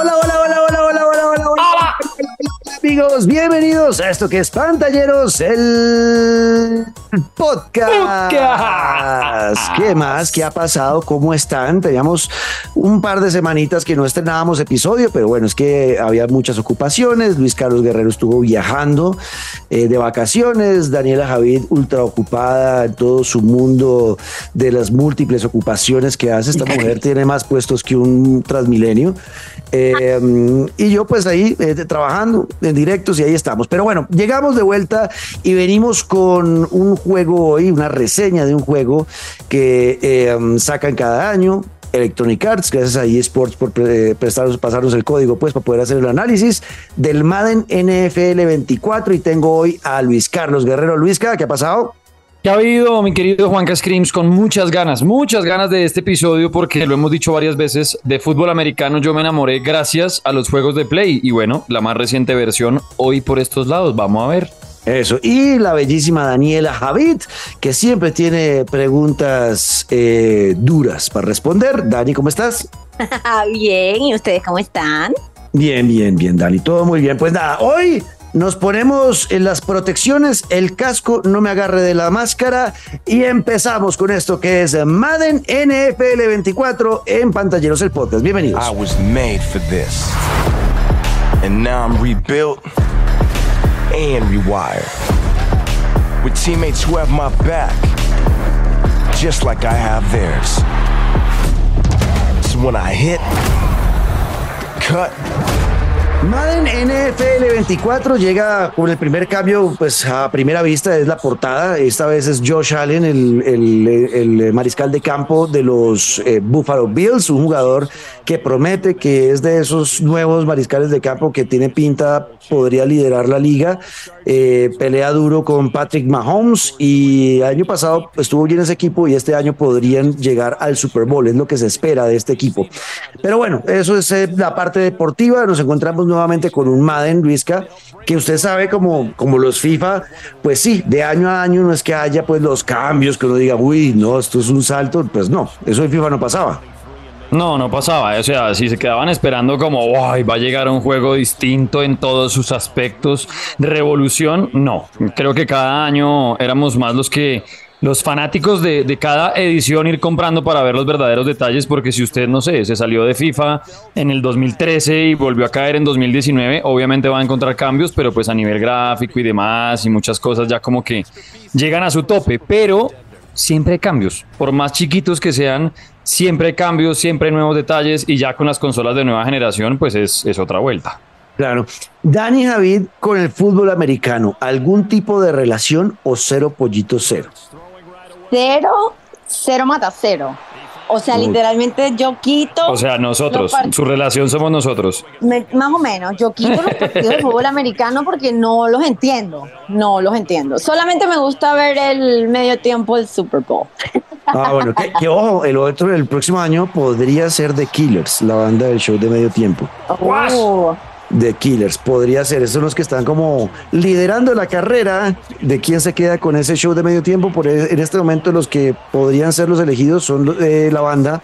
Hola, hola, hola, hola, hola, hola, hola, hola. Amigos, bienvenidos a esto que es Pantalleros, el podcast. Podcast. ¿Qué más? ¿Qué ha pasado? ¿Cómo están? Teníamos un par de semanitas que no estrenábamos episodio, pero bueno, es que había muchas ocupaciones. Luis Carlos Guerrero estuvo viajando eh, de vacaciones. Daniela Javid, ultra ocupada en todo su mundo de las múltiples ocupaciones que hace. Esta mujer tiene más puestos que un transmilenio. Eh, y yo pues ahí eh, trabajando en directos y ahí estamos. Pero bueno, llegamos de vuelta y venimos con un juego hoy, una reseña de un juego que eh, sacan cada año. Electronic Arts, gracias a eSports por pre- prestarnos, pasarnos el código pues para poder hacer el análisis del Madden NFL 24 y tengo hoy a Luis Carlos Guerrero. Luis, ¿qué ha pasado? ¿Qué ha habido, mi querido Juan Screams? Con muchas ganas, muchas ganas de este episodio porque lo hemos dicho varias veces, de fútbol americano yo me enamoré gracias a los juegos de Play y bueno, la más reciente versión hoy por estos lados, vamos a ver. Eso. Y la bellísima Daniela Javid, que siempre tiene preguntas eh, duras para responder. Dani, ¿cómo estás? Bien, ¿y ustedes cómo están? Bien, bien, bien, Dani. Todo muy bien. Pues nada, hoy nos ponemos en las protecciones, el casco no me agarre de la máscara y empezamos con esto que es Madden NFL 24 en Pantalleros el Podcast. Bienvenidos. I was made for this. And now I'm rebuilt and rewired. With teammates who have my back, just like I have theirs. So when I hit, cut, Madden NFL 24 llega con el primer cambio, pues a primera vista es la portada. Esta vez es Josh Allen, el, el- mariscal de campo de los eh, Buffalo Bills, un jugador que promete que es de esos nuevos mariscales de campo que tiene pinta, podría liderar la liga. Eh, pelea duro con Patrick Mahomes y año pasado estuvo bien ese equipo y este año podrían llegar al Super Bowl, es lo que se espera de este equipo. Pero bueno, eso es eh, la parte deportiva. Nos encontramos nuevamente con un Madden, Luisca, que usted sabe como, como los FIFA, pues sí, de año a año no es que haya pues los cambios que uno diga, uy, no, esto es un salto, pues no, eso en FIFA no pasaba. No, no pasaba, o sea, si se quedaban esperando como, ay, va a llegar un juego distinto en todos sus aspectos revolución, no, creo que cada año éramos más los que los fanáticos de, de cada edición ir comprando para ver los verdaderos detalles, porque si usted, no sé, se salió de FIFA en el 2013 y volvió a caer en 2019, obviamente va a encontrar cambios, pero pues a nivel gráfico y demás y muchas cosas ya como que llegan a su tope, pero siempre hay cambios, por más chiquitos que sean, siempre hay cambios, siempre hay nuevos detalles y ya con las consolas de nueva generación, pues es, es otra vuelta. Claro. Dani Javid con el fútbol americano, ¿algún tipo de relación o cero pollito cero? Cero, cero mata cero. O sea, Uy. literalmente yo quito, O sea, nosotros, su relación somos nosotros. me- más o menos, yo quito los partidos de fútbol americano porque no los entiendo. No los entiendo. Solamente me gusta ver el medio tiempo del Super Bowl. Ah, bueno, que, que ojo, el otro, el próximo año podría ser The Killers, la banda del show de medio tiempo. Oh, The Killers, podría ser. Esos son los que están como liderando la carrera de quién se queda con ese show de medio tiempo. Por e- en este momento, los que podrían ser los elegidos son eh, la banda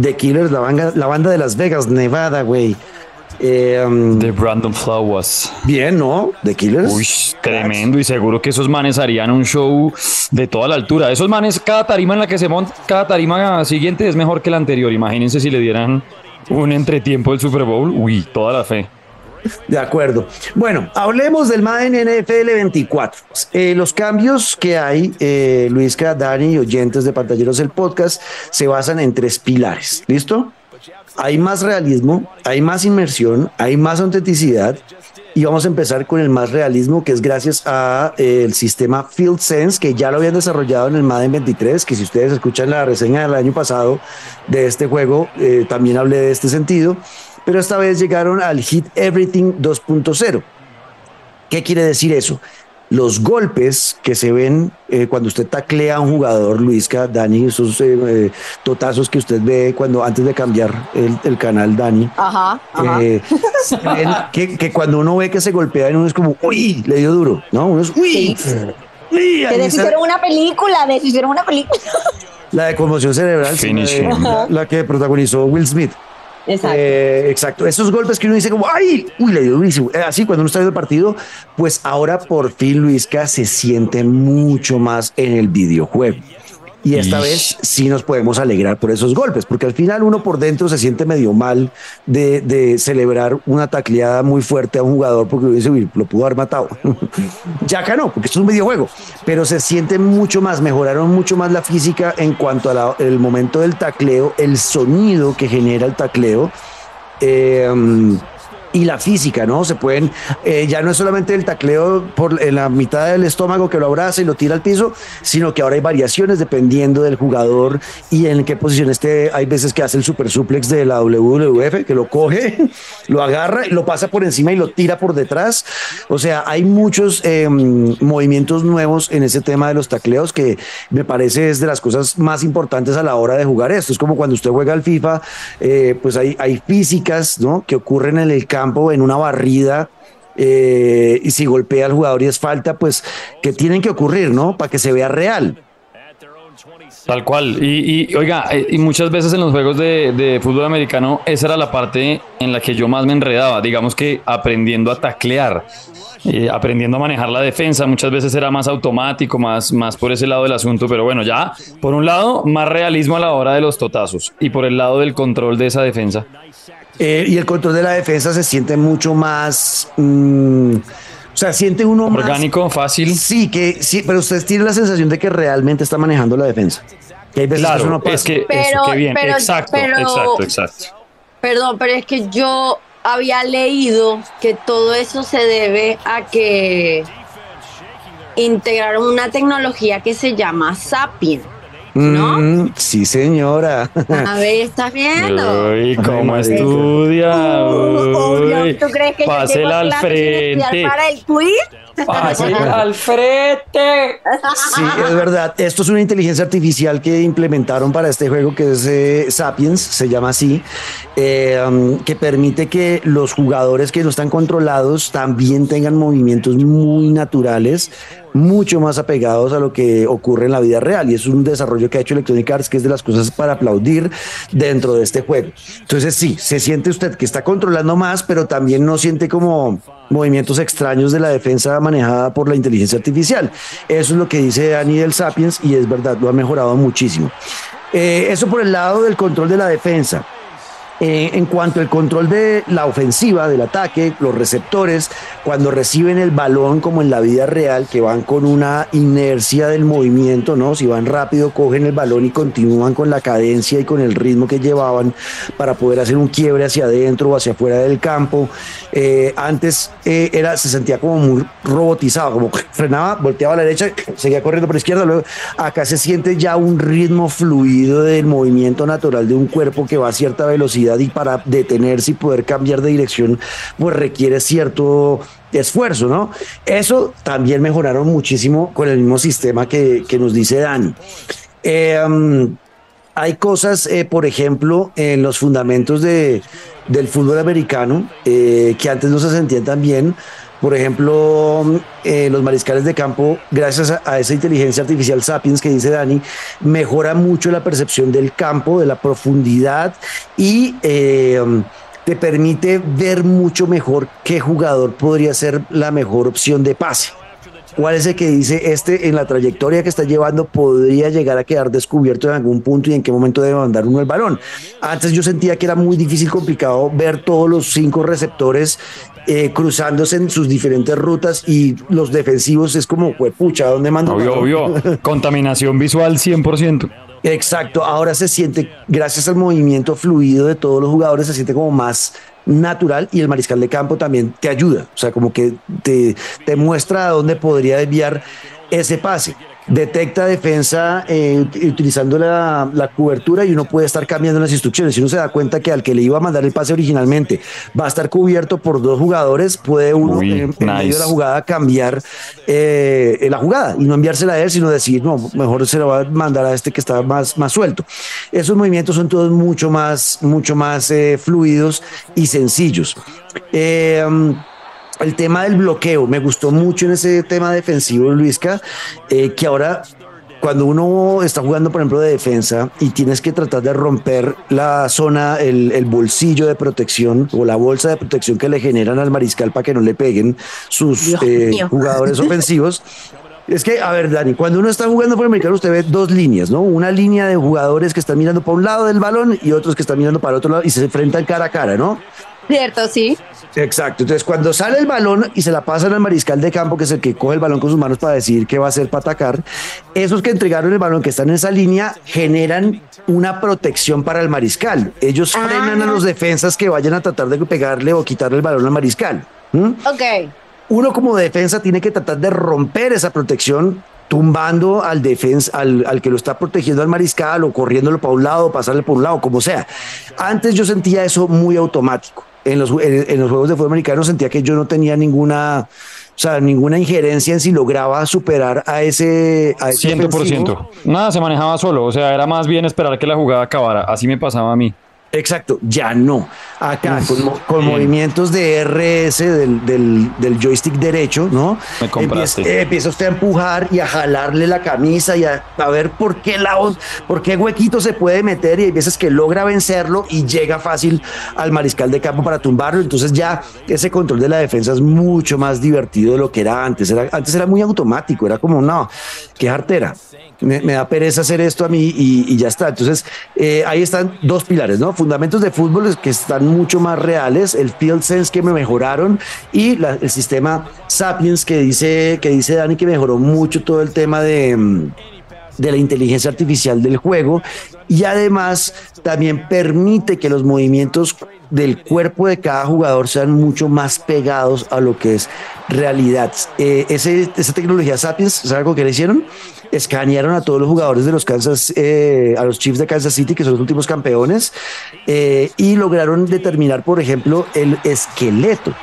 The Killers, la banda, la banda de Las Vegas, Nevada, güey. Eh, um, De Brandon Flowers. bien, ¿no? The Killers. Uy, tremendo y seguro que esos manes harían un show de toda la altura. Esos manes, cada tarima en la que se monta, cada tarima siguiente es mejor que la anterior. Imagínense si le dieran un entretiempo del Super Bowl. Uy, toda la fe. De acuerdo. Bueno, hablemos del Madden NFL 24. Eh, los cambios que hay, eh, Luisca, Dani y oyentes de Pantalleros del Podcast, se basan en tres pilares. ¿Listo? Hay más realismo, hay más inmersión, hay más autenticidad. Y vamos a empezar con el más realismo, que es gracias a eh, el sistema Field Sense, que ya lo habían desarrollado en el Madden 23, que si ustedes escuchan la reseña del año pasado de este juego, eh, también hablé de este sentido pero esta vez llegaron al Hit Everything 2.0. ¿Qué quiere decir eso? Los golpes que se ven eh, cuando usted taclea a un jugador, Luisca, Dani, esos eh, eh, totazos que usted ve cuando antes de cambiar el, el canal, Dani, Ajá, ajá. eh, que, que cuando uno ve que se golpea, uno es como, uy, le dio duro, ¿no? Uno es, uy, uy, que deshicieron una película, deshicieron una película. la de conmoción cerebral, de- la- la que protagonizó Will Smith. Exacto. Eh, exacto. Esos golpes que uno dice como, ¡ay! Uy, le dio. Eh, así cuando uno está viendo el partido, pues ahora por fin Luisca se siente mucho más en el videojuego. Y esta Ish. vez sí nos podemos alegrar por esos golpes, porque al final uno por dentro se siente medio mal de, de celebrar una tacleada muy fuerte a un jugador porque uno dice, "Uy, lo pudo haber matado. ya acá no, porque esto es un videojuego, pero se siente mucho más, mejoraron mucho más la física en cuanto al momento del tacleo, el sonido que genera el tacleo. eh, y la física, ¿no? Se pueden, eh, ya no es solamente el tacleo por en la mitad del estómago que lo abraza y lo tira al piso, sino que ahora hay variaciones dependiendo del jugador y en qué posición esté. Hay veces que hace el super suplex de la WWF, que lo coge, lo agarra, lo pasa por encima y lo tira por detrás. O sea, hay muchos eh, movimientos nuevos en ese tema de los tacleos que me parece es de las cosas más importantes a la hora de jugar esto. Es como cuando usted juega al FIFA, eh, pues hay, hay físicas, ¿no? Que ocurren en el campo, en una barrida. eh, y si golpea al jugador y es falta, pues que tienen que ocurrir, ¿no? Para que se vea real. Tal cual. Y, oiga, eh, y muchas veces en los juegos de, de fútbol americano, esa era la parte en la que yo más me enredaba. Digamos que aprendiendo a taclear, eh, aprendiendo a manejar la defensa, muchas veces era más automático, más, más por ese lado del asunto. Pero bueno, ya, por un lado, más realismo a la hora de los totazos. Y por el lado del control de esa defensa. Eh, y el control de la defensa se siente mucho más. mm, o sea, siente uno más- Orgánico, fácil. Sí, que sí, pero usted tiene la sensación de que realmente está manejando la defensa. Que hay veces que eso Claro, no pasa. es que Pero- eso, bien. pero- exacto, pero- exacto, exacto. Perdón, pero es que yo había leído que todo eso se debe a que integraron una tecnología que se llama Sapien. ¿No? Mm, sí, señora. A ver, ¿estás viendo? Uy, cómo Ay, estudia. Uh. Uy, ¿Tú crees que yo pásela al frente. para el quiz? Pásela al frente. Sí, es verdad. Esto es una inteligencia artificial que implementaron para este juego que es eh, Sapiens, se llama así, eh, um, que permite que los jugadores que no están controlados también tengan movimientos muy naturales, mucho más apegados a lo que ocurre en la vida real. Y es un desarrollo que ha hecho Electronic Arts, que es de las cosas para aplaudir dentro de este juego. Entonces, sí, se siente usted que está controlando más, pero también no siente como movimientos extraños de la defensa manejada por la inteligencia artificial. Eso es lo que dice Dani del Sapiens y es verdad, lo ha mejorado muchísimo. Eh, eso por el lado del control de la defensa. Eh, en cuanto al control de la ofensiva, del ataque, los receptores, cuando reciben el balón como en la vida real, que van con una inercia del movimiento, ¿no? Si van rápido, cogen el balón y continúan con la cadencia y con el ritmo que llevaban para poder hacer un quiebre hacia adentro o hacia afuera del campo. Eh, antes eh, era, se sentía como muy robotizado, como frenaba, volteaba a la derecha, seguía corriendo por la izquierda, luego acá se siente ya un ritmo fluido del movimiento natural de un cuerpo que va a cierta velocidad y para detenerse y poder cambiar de dirección, pues requiere cierto esfuerzo, ¿no? Eso también mejoraron muchísimo con el mismo sistema que, que nos dice Dani. Eh, um, hay cosas, eh, por ejemplo, en los fundamentos de, del fútbol americano eh, que antes no se sentían tan bien. Por ejemplo, eh, los mariscales de campo, gracias a, a, esa inteligencia artificial Sapiens que dice Dani, mejora mucho la percepción del campo, de la profundidad y eh, te permite ver mucho mejor qué jugador podría ser la mejor opción de pase. ¿Cuál es el que dice este en la trayectoria que está llevando podría llegar a quedar descubierto en algún punto y en qué momento debe mandar uno el balón? Antes yo sentía que era muy difícil, complicado ver todos los cinco receptores eh, cruzándose en sus diferentes rutas y los defensivos es como, pucha, ¿dónde mando? Obvio, obvio. Contaminación visual 100%. Exacto, ahora se siente, gracias al movimiento fluido de todos los jugadores, se siente como más natural y el mariscal de campo también te ayuda, o sea, como que te, te muestra a dónde podría desviar ese pase. Detecta defensa eh, utilizando la, la, cobertura y uno puede estar cambiando las instrucciones. Si uno se da cuenta que al que le iba a mandar el pase originalmente va a estar cubierto por dos jugadores, puede uno Uy, en, medio de la jugada cambiar eh, la jugada y no enviársela a él, sino decir, no, mejor se la va a mandar a este que está más, más suelto. Esos movimientos son todos mucho más, mucho más eh, fluidos y sencillos. Eh, el tema del bloqueo me gustó mucho en ese tema defensivo, Luisca, eh, que ahora cuando uno está jugando, por ejemplo, de defensa y tienes que tratar de romper la zona, el, el, bolsillo de protección o la bolsa de protección que le generan al mariscal para que no le peguen sus eh, jugadores ofensivos. Es que, a ver, Dani, cuando uno está jugando por americano, usted ve dos líneas, ¿no? Una línea de jugadores que están mirando para un lado del balón y otros que están mirando para el otro lado y se enfrentan cara a cara, ¿no? Cierto, sí. Exacto. Entonces, cuando sale el balón y se la pasan al mariscal de campo, que es el que coge el balón con sus manos para decir qué va a hacer para atacar, esos que entregaron el balón, que están en esa línea, generan una protección para el mariscal. Ellos frenan a los defensas que vayan a tratar de pegarle o quitarle el balón al mariscal. Ok. Uno como defensa tiene que tratar de romper esa protección tumbando al defensa, al, al, que lo está protegiendo al mariscal o corriéndolo para un lado, pasarle por un lado, como sea. Antes yo sentía eso muy automático en los, en, los juegos de fútbol americano sentía que yo no tenía ninguna, o sea, ninguna injerencia en si lograba superar a ese, a ese 100%. Ofensivo. Nada, se manejaba solo, o sea, era más bien esperar que la jugada acabara. Así me pasaba a mí. Exacto, ya no. Acá con, con movimientos de RS del, del, del, joystick derecho, ¿no? Me compraste. Empieza, empieza, usted a empujar y a jalarle la camisa y a, a, ver por qué lado, por qué huequito se puede meter y hay veces que logra vencerlo y llega fácil al mariscal de campo para tumbarlo. Entonces ya ese control de la defensa es mucho más divertido de lo que era antes. Era, antes era muy automático, era como, no, qué jartera. Me, da pereza hacer esto a mí y, ya está. Entonces eh, ahí están dos pilares, ¿no? Fundamentos de fútbol que están mucho más reales, el field sense que me mejoraron y el sistema Sapiens que dice, que dice Dani que mejoró mucho todo el tema de, de la inteligencia artificial del juego y además también permite que los movimientos del cuerpo de cada jugador sean mucho más pegados a lo que es realidad. Eh, esa tecnología Sapiens, ¿sabes algo que le hicieron? escanearon a todos los jugadores de los Kansas, eh, a los Chiefs de Kansas City, que son los últimos campeones, eh, y lograron determinar, por ejemplo, el esqueleto.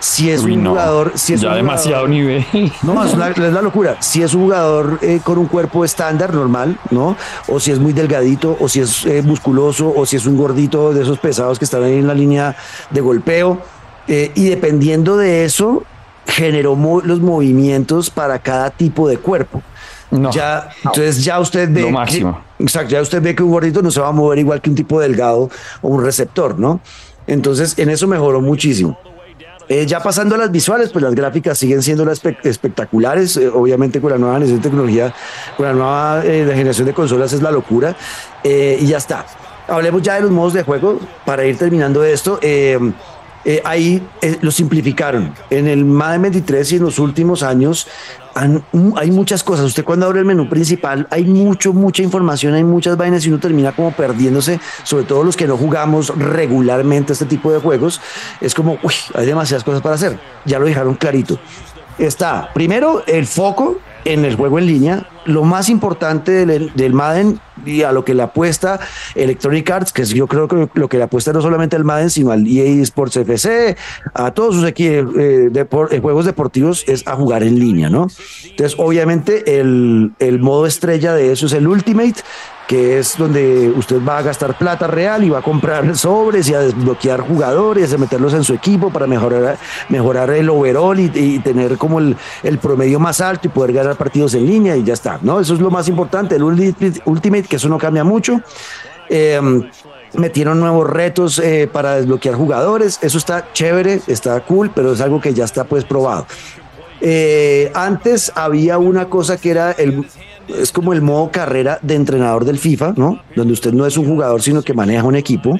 Si es Uy, un no. jugador, si es ya un demasiado jugador, nivel. no, es, una, es la locura. Si es un jugador eh, con un cuerpo estándar, normal, ¿no? O si es muy delgadito, o si es eh, musculoso, o si es un gordito de esos pesados que están ahí en la línea de golpeo. Eh, y dependiendo de eso, generó mo los movimientos para cada tipo de cuerpo. No. Ya, entonces ya usted ve Lo máximo. que, exacto, ya usted ve que un gordito no se va a mover igual que un tipo delgado o un receptor, ¿no? Entonces en eso mejoró muchísimo. Eh, ya pasando a las visuales, pues las gráficas siguen siendo las espe espectaculares. Eh, obviamente con la nueva generación de tecnología, con la nueva eh, generación de consolas es la locura. Y ya está. Hablemos ya de los modos de juego para ir terminando esto. Ahí lo simplificaron. En el Madden 23 y en los últimos años han, hay muchas cosas. Usted cuando abre el menú principal hay mucho, mucha información, hay muchas vainas y uno termina como perdiéndose, sobre todo los que no jugamos regularmente este tipo de juegos. Es como, uy, hay demasiadas cosas para hacer. Ya lo dejaron clarito. Está primero el foco en el juego en línea, lo más importante del, del, Madden y a lo que le apuesta Electronic Arts, que yo creo que lo que le apuesta no solamente al Madden, sino al EA Sports FC, a todos sus equipos, eh, depor, eh, juegos deportivos, es a jugar en línea, ¿no? Entonces, obviamente, el, el modo estrella de eso es el Ultimate, que es donde usted va a gastar plata real y va a comprar sobres y a desbloquear jugadores, a meterlos en su equipo para mejorar, mejorar el overall y, tener como el, el, promedio más alto y poder ganar partidos en línea y ya está, ¿no? Eso es lo más importante, el Ultimate, que eso no cambia mucho. Eh, metieron nuevos retos eh, para desbloquear jugadores, eso está chévere, está cool, pero es algo que ya está pues probado. Eh, antes había una cosa que era el, es como el modo carrera de entrenador del FIFA, ¿no? Donde usted no es un jugador, sino que maneja un equipo.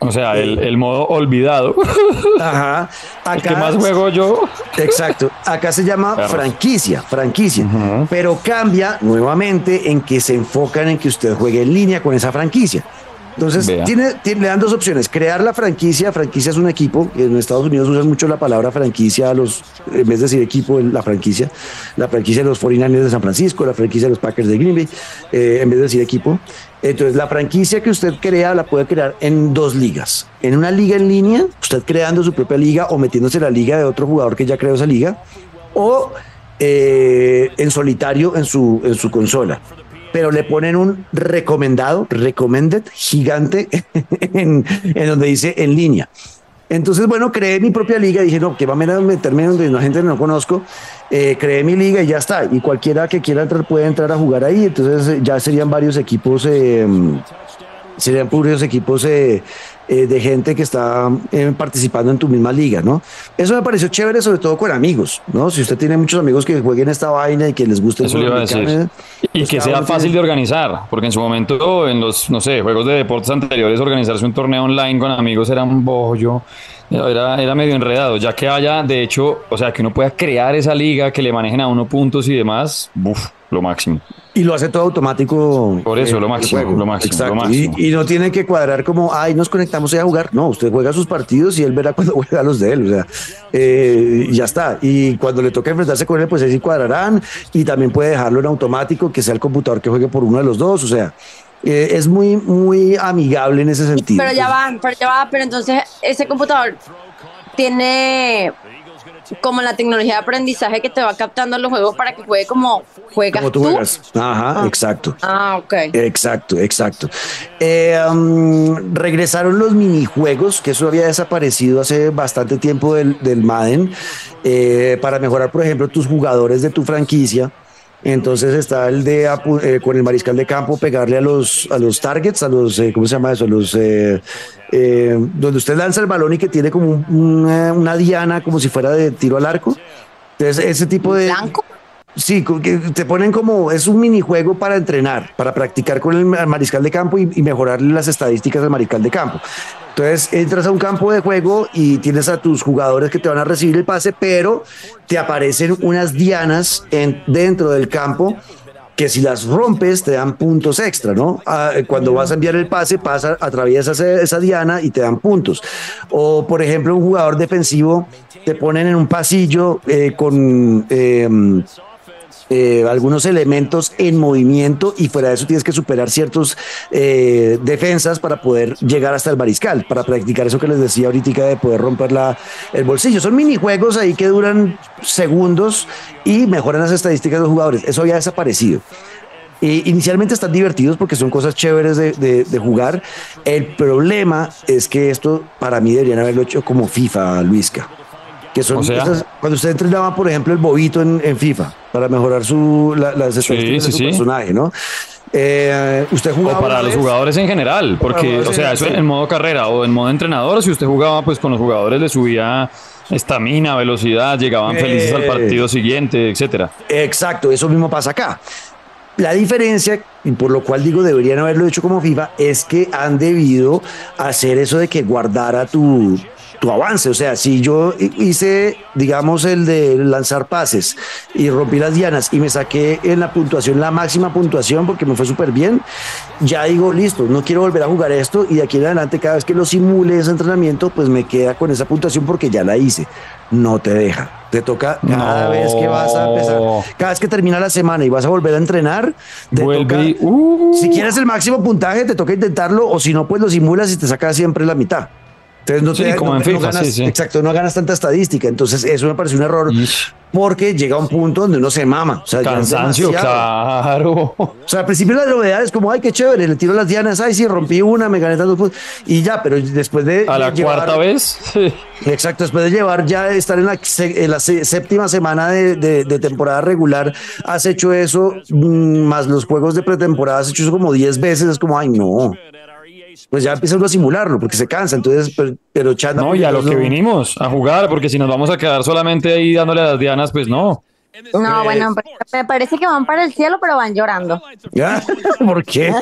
O sea, el, el modo olvidado. Ajá. Acá, el que más juego yo. Exacto. Acá se llama franquicia, franquicia. Uh -huh. Pero cambia nuevamente en que se enfocan en que usted juegue en línea con esa franquicia. Entonces, tiene, tiene, le dan dos opciones. Crear la franquicia. Franquicia es un equipo. En Estados Unidos usan mucho la palabra franquicia a los, en vez de decir equipo, la franquicia. La franquicia de los 49ers de San Francisco, la franquicia de los Packers de Green Bay, eh, en vez de decir equipo. Entonces, la franquicia que usted crea la puede crear en dos ligas. En una liga en línea, usted creando su propia liga o metiéndose en la liga de otro jugador que ya creó esa liga, o eh, en solitario en su, en su consola pero le ponen un recomendado, recommended, gigante, en, donde dice en línea. Entonces, bueno, creé mi propia liga. Dije, no, qué va a meterme donde la gente no conozco. Eh, creé mi liga y ya está. Y cualquiera que quiera entrar puede entrar a jugar ahí. Entonces, ya serían varios equipos, eh, serían puros equipos eh, de gente que está eh, participando en tu misma liga, ¿no? Eso me pareció chévere, sobre todo con amigos, ¿no? Si usted tiene muchos amigos que jueguen esta vaina y que les guste Eso le iba a decir. Y pues que sea fácil de organizar, porque en su momento, en los, no sé, juegos de deportes anteriores, organizarse un torneo online con amigos era un bollo. Era, era medio enredado, ya que haya, de hecho, o sea, que uno pueda crear esa liga, que le manejen a uno puntos y demás, buf, lo máximo. Y lo hace todo automático. Por eso, lo máximo, lo máximo. Y, no tiene que cuadrar como, ay, nos conectamos a jugar. No, usted juega sus partidos y él verá cuando juega los de él. O sea, eh, ya está. Y cuando le toque enfrentarse con él, pues así cuadrarán. Y también puede dejarlo en automático, que sea el computador que juegue por uno de los dos. O sea, eh, es muy, muy amigable en ese sentido. Pero ya va, pero ya va, pero entonces ese computador tiene como la tecnología de aprendizaje que te va captando los juegos para que juegue como juegas como tú. Juegas. Ajá, ah. exacto. Ah, ok. Exacto, exacto. Eh, um, regresaron los minijuegos, que eso había desaparecido hace bastante tiempo del, del Madden, eh, para mejorar, por ejemplo, tus jugadores de tu franquicia. Entonces está el de eh, con el mariscal de campo pegarle a los a los targets, a los eh, ¿cómo se llama eso? Los eh, donde usted lanza el balón y que tiene como una, diana como si fuera de tiro al arco. Entonces ese tipo de blanco. Sí, te ponen como, es un minijuego para entrenar, para practicar con el mariscal de campo y, y mejorarle las estadísticas del mariscal de campo. Entonces entras a un campo de juego y tienes a tus jugadores que te van a recibir el pase, pero te aparecen unas dianas en, dentro del campo que si las rompes te dan puntos extra, ¿no? Ah, cuando vas a enviar el pase, pasa, atraviesas esa diana y te dan puntos. O, por ejemplo, un jugador defensivo te ponen en un pasillo eh, con... Eh, eh, algunos elementos en movimiento y fuera de eso tienes que superar ciertos eh, defensas para poder llegar hasta el mariscal, para practicar eso que les decía ahorita de poder romper la, el bolsillo. Son minijuegos ahí que duran segundos y mejoran las estadísticas de los jugadores. Eso había desaparecido. inicialmente están divertidos porque son cosas chéveres de, de, jugar. El problema es que esto para mí deberían haberlo hecho como FIFA, Luisca que son cuando usted entrenaba, por ejemplo, el bobito en, FIFA para mejorar su, la, las estadísticas de su personaje, ¿no? Eh, usted jugaba o para los jugadores en general, porque, o sea, eso en modo carrera o en modo entrenador, si usted jugaba, pues con los jugadores le subía estamina, velocidad, llegaban felices al partido siguiente, etcétera. Exacto, eso mismo pasa acá. La diferencia, y por lo cual digo deberían haberlo hecho como FIFA, es que han debido hacer eso de que guardara tu, tu avance. O sea, si yo hice, digamos, el de lanzar pases y rompí las dianas y me saqué en la puntuación la máxima puntuación porque me fue súper bien, ya digo, listo, no quiero volver a jugar esto y de aquí en adelante cada vez que lo simule ese entrenamiento, pues me queda con esa puntuación porque ya la hice. No te deja. Te toca cada vez que vas a empezar, cada vez que termina la semana y vas a volver a entrenar, Vuelve uh. si quieres el máximo puntaje, te toca intentarlo o si no, pues lo simulas y te saca siempre la mitad. Entonces no te, como en FIFA, ganas, exacto, no ganas tanta estadística. Entonces eso me parece un error porque llega a un punto donde uno se mama. O sea, Cansancio, claro. O sea, al principio la novedad es como, ay, qué chévere, le tiro las dianas, ay, sí, rompí una, me gané tantos puntos y ya, pero después de... A la cuarta vez. Exacto, después de llevar ya estar en la, en la séptima semana de, de, temporada regular, has hecho eso, mm, más los juegos de pretemporada, has hecho eso como 10 veces, es como, ay, no pues ya empiezan a simularlo porque se cansa. Entonces, pero, pero No, y a lo que vinimos, a jugar, porque si nos vamos a quedar solamente ahí dándole a las dianas, pues no. No, bueno, me parece que van para el cielo, pero van llorando. ¿Por qué?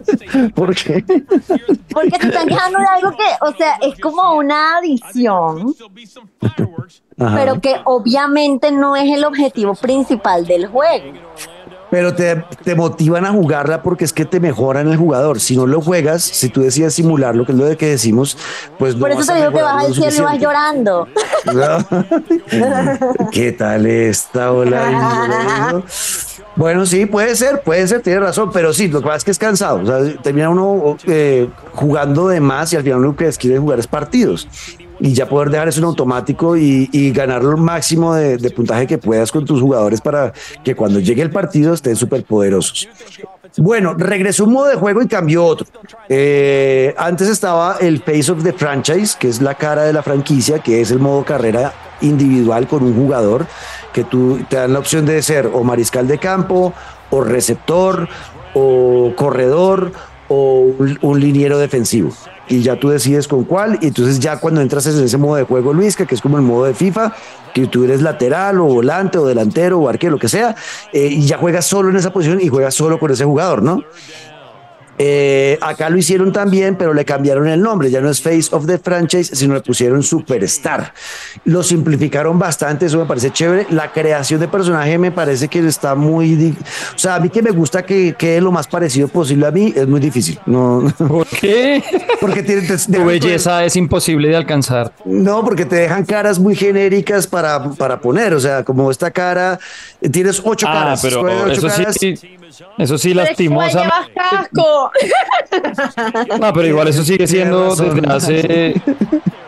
¿Por qué? Porque se están quejando de algo que, o sea, es como una adición, pero que obviamente no es el objetivo principal del juego pero te, te, motivan a jugarla porque es que te mejoran el jugador. Si no lo juegas, si tú decides simular lo que es lo de que decimos, pues Por eso te digo que vas al cielo y vas llorando. ¿Qué tal esta hola? Bueno, sí, puede ser, puede ser, tiene razón, pero sí, lo que pasa es que es cansado. O sea, termina uno eh, jugando de más y al final lo que quiere jugar es partidos y ya poder dejar eso en automático y, ganar lo máximo de, puntaje que puedas con tus jugadores para que cuando llegue el partido estén súper poderosos. Bueno, regresó un modo de juego y cambió otro. Eh, antes estaba el Face of the Franchise, que es la cara de la franquicia, que es el modo carrera individual con un jugador, que tú te dan la opción de ser o mariscal de campo, o receptor, o corredor, o un, liniero defensivo y ya tú decides con cuál. Y entonces ya cuando entras en ese modo de juego, Luisca, que es como el modo de FIFA, que tú eres lateral o volante o delantero o arquero, lo que sea, eh, y ya juegas solo en esa posición y juegas solo con ese jugador, ¿no? Eh, acá lo hicieron también, pero le cambiaron el nombre. Ya no es Face of the Franchise, sino le pusieron Superstar. Lo simplificaron bastante, eso me parece chévere. La creación de personaje me parece que está muy. O sea, a mí que me gusta que quede lo más parecido posible a mí, es muy difícil. No, ¿Por qué? Porque tiene, te, tu belleza es imposible de alcanzar. No, porque te dejan caras muy genéricas para, para poner. O sea, como esta cara, tienes ocho ah, caras. Pero ocho eso caras. sí. Eso sí, lastimosa. casco. No, pero igual eso sigue siendo desde hace.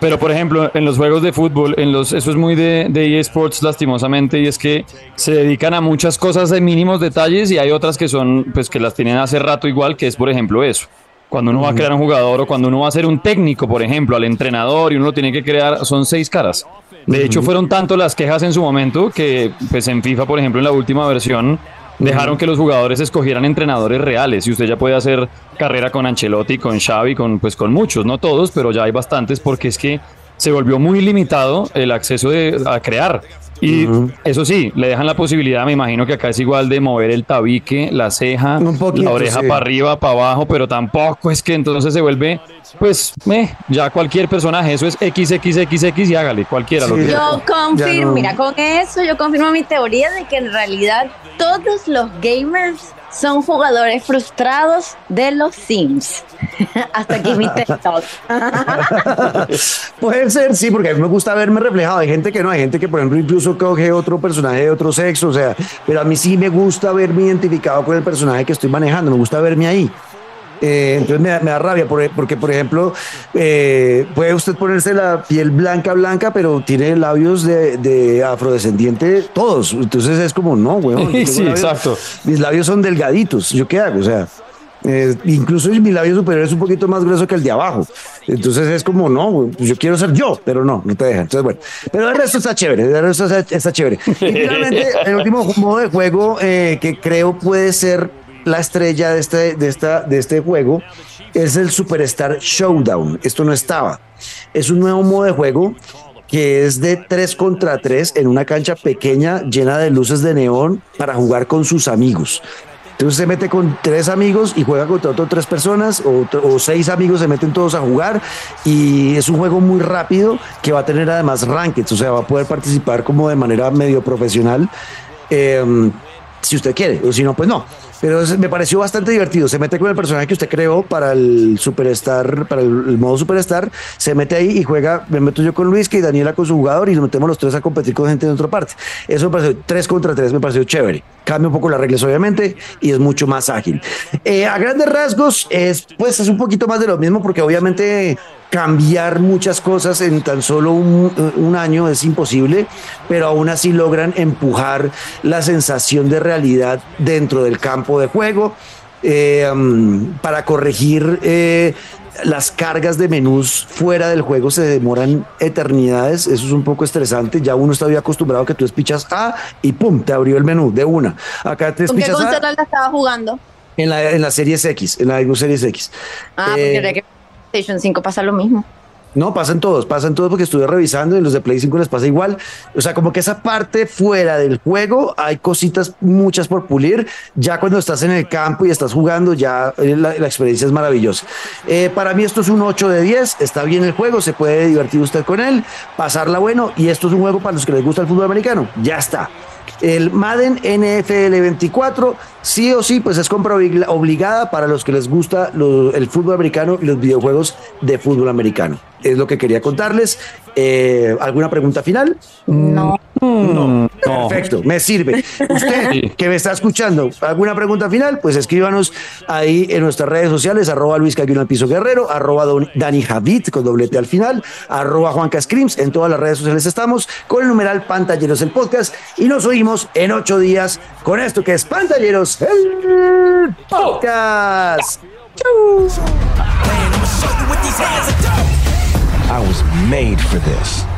Pero por ejemplo, en los juegos de fútbol, en los, eso es muy de, de eSports lastimosamente, y es que se dedican a muchas cosas de mínimos detalles y hay otras que son, pues que las tienen hace rato igual, que es por ejemplo eso. Cuando uno va a crear un jugador o cuando uno va a ser un técnico, por ejemplo, al entrenador y uno lo tiene que crear, son seis caras. De hecho, fueron tanto las quejas en su momento que, pues en FIFA, por ejemplo, en la última versión, dejaron que los jugadores escogieran entrenadores reales y usted ya puede hacer carrera con Ancelotti, con Xavi, con pues con muchos, no todos, pero ya hay bastantes porque es que se volvió muy limitado el acceso de, a crear. Y eso sí, le dejan la posibilidad, me imagino que acá es igual de mover el tabique, la ceja, poquito, la oreja sí. para arriba, para abajo, pero tampoco es que entonces se vuelve, pues, eh, ya cualquier personaje, eso es XXXX y hágale, cualquiera lo que. Yo confirmo, no. mira, con eso yo confirmo mi teoría de que en realidad todos los gamers son jugadores frustrados de los Sims. Hasta aquí mi TikTok. Puede ser, sí, porque a mí me gusta verme reflejado. Hay gente que no, hay gente que, por ejemplo, incluso coge otro personaje de otro sexo, o sea, pero a mí sí me gusta verme identificado con el personaje que estoy manejando, me gusta verme ahí. Eh, entonces me da, me da rabia por- porque, por ejemplo, eh, puede usted ponerse la piel blanca, blanca, pero tiene labios de, de afrodescendiente todos. Entonces es como, no, weón. Sí, labios- exacto. Mis labios son delgaditos. ¿Yo qué hago? O sea, eh, incluso mi labio superior es un poquito más grueso que el de abajo. Entonces es como, no, pues yo quiero ser yo, pero no, no te dejan. Entonces, bueno, pero el resto está chévere, el resto está, está chévere. Y finalmente, el último modo de juego eh, que creo puede ser la estrella de este, de, esta, de este juego es el Superstar Showdown. Esto no estaba. Es un nuevo modo de juego que es de 3 contra 3 en una cancha pequeña llena de luces de neón para jugar con sus amigos. Entonces se mete con tres amigos y juega contra otras tres personas o, seis amigos se meten todos a jugar y es un juego muy rápido que va a tener además rankings, o sea, va a poder participar como de manera medio profesional. eh, si usted quiere, o si no, pues no. Pero me pareció bastante divertido. Se mete con el personaje que usted creó para el Superstar, para el, modo Superstar. Se mete ahí y juega. Me meto yo con Luis y Daniela con su jugador y nos metemos los tres a competir con gente de otra parte. Eso me pareció tres contra tres, me pareció chévere. Cambia un poco las reglas, obviamente, y es mucho más ágil. Eh, a grandes rasgos, es, pues es un poquito más de lo mismo, porque obviamente cambiar muchas cosas en tan solo un año es imposible, pero aún así logran empujar la sensación de realidad dentro del campo de juego eh, um, para corregir eh, las cargas de menús fuera del juego se demoran eternidades, eso es un poco estresante, ya uno está bien acostumbrado a que tú despichas A y pum, te abrió el menú de una. Acá te ¿Con qué despichas A consola la estaba jugando? en la, en la Series X, en la Xbox Series X. Ah, Eh, porque que PlayStation 5 pasa lo mismo. No, pasan todos, pasan todos porque estuve revisando y los de Play 5 les pasa igual. O sea, como que esa parte fuera del juego hay cositas muchas por pulir. Ya cuando estás en el campo y estás jugando, ya eh, la, experiencia es maravillosa. Eh, para mí esto es un 8 de 10, está bien el juego, se puede divertir usted con él, pasarla bueno y esto es un juego para los que les gusta el fútbol americano. Ya está. El Madden NFL 24, sí o sí, pues es compra oblig- obligada para los que les gusta el fútbol americano y los videojuegos de fútbol americano. Es lo que quería contarles. Eh, ¿Alguna pregunta final? No. No, no. Perfecto, me sirve. Usted que me está escuchando, ¿alguna pregunta final? Pues escríbanos ahí en nuestras redes sociales, arroba Luis Caguino al Piso Guerrero, arroba Don- Dani Javid con doblete al final, arroba Juan Cascrims, en todas las redes sociales estamos con el numeral Pantalleros el podcast y nos oímos en ocho días con esto que es Pantalleros el Podcast. I was made for this.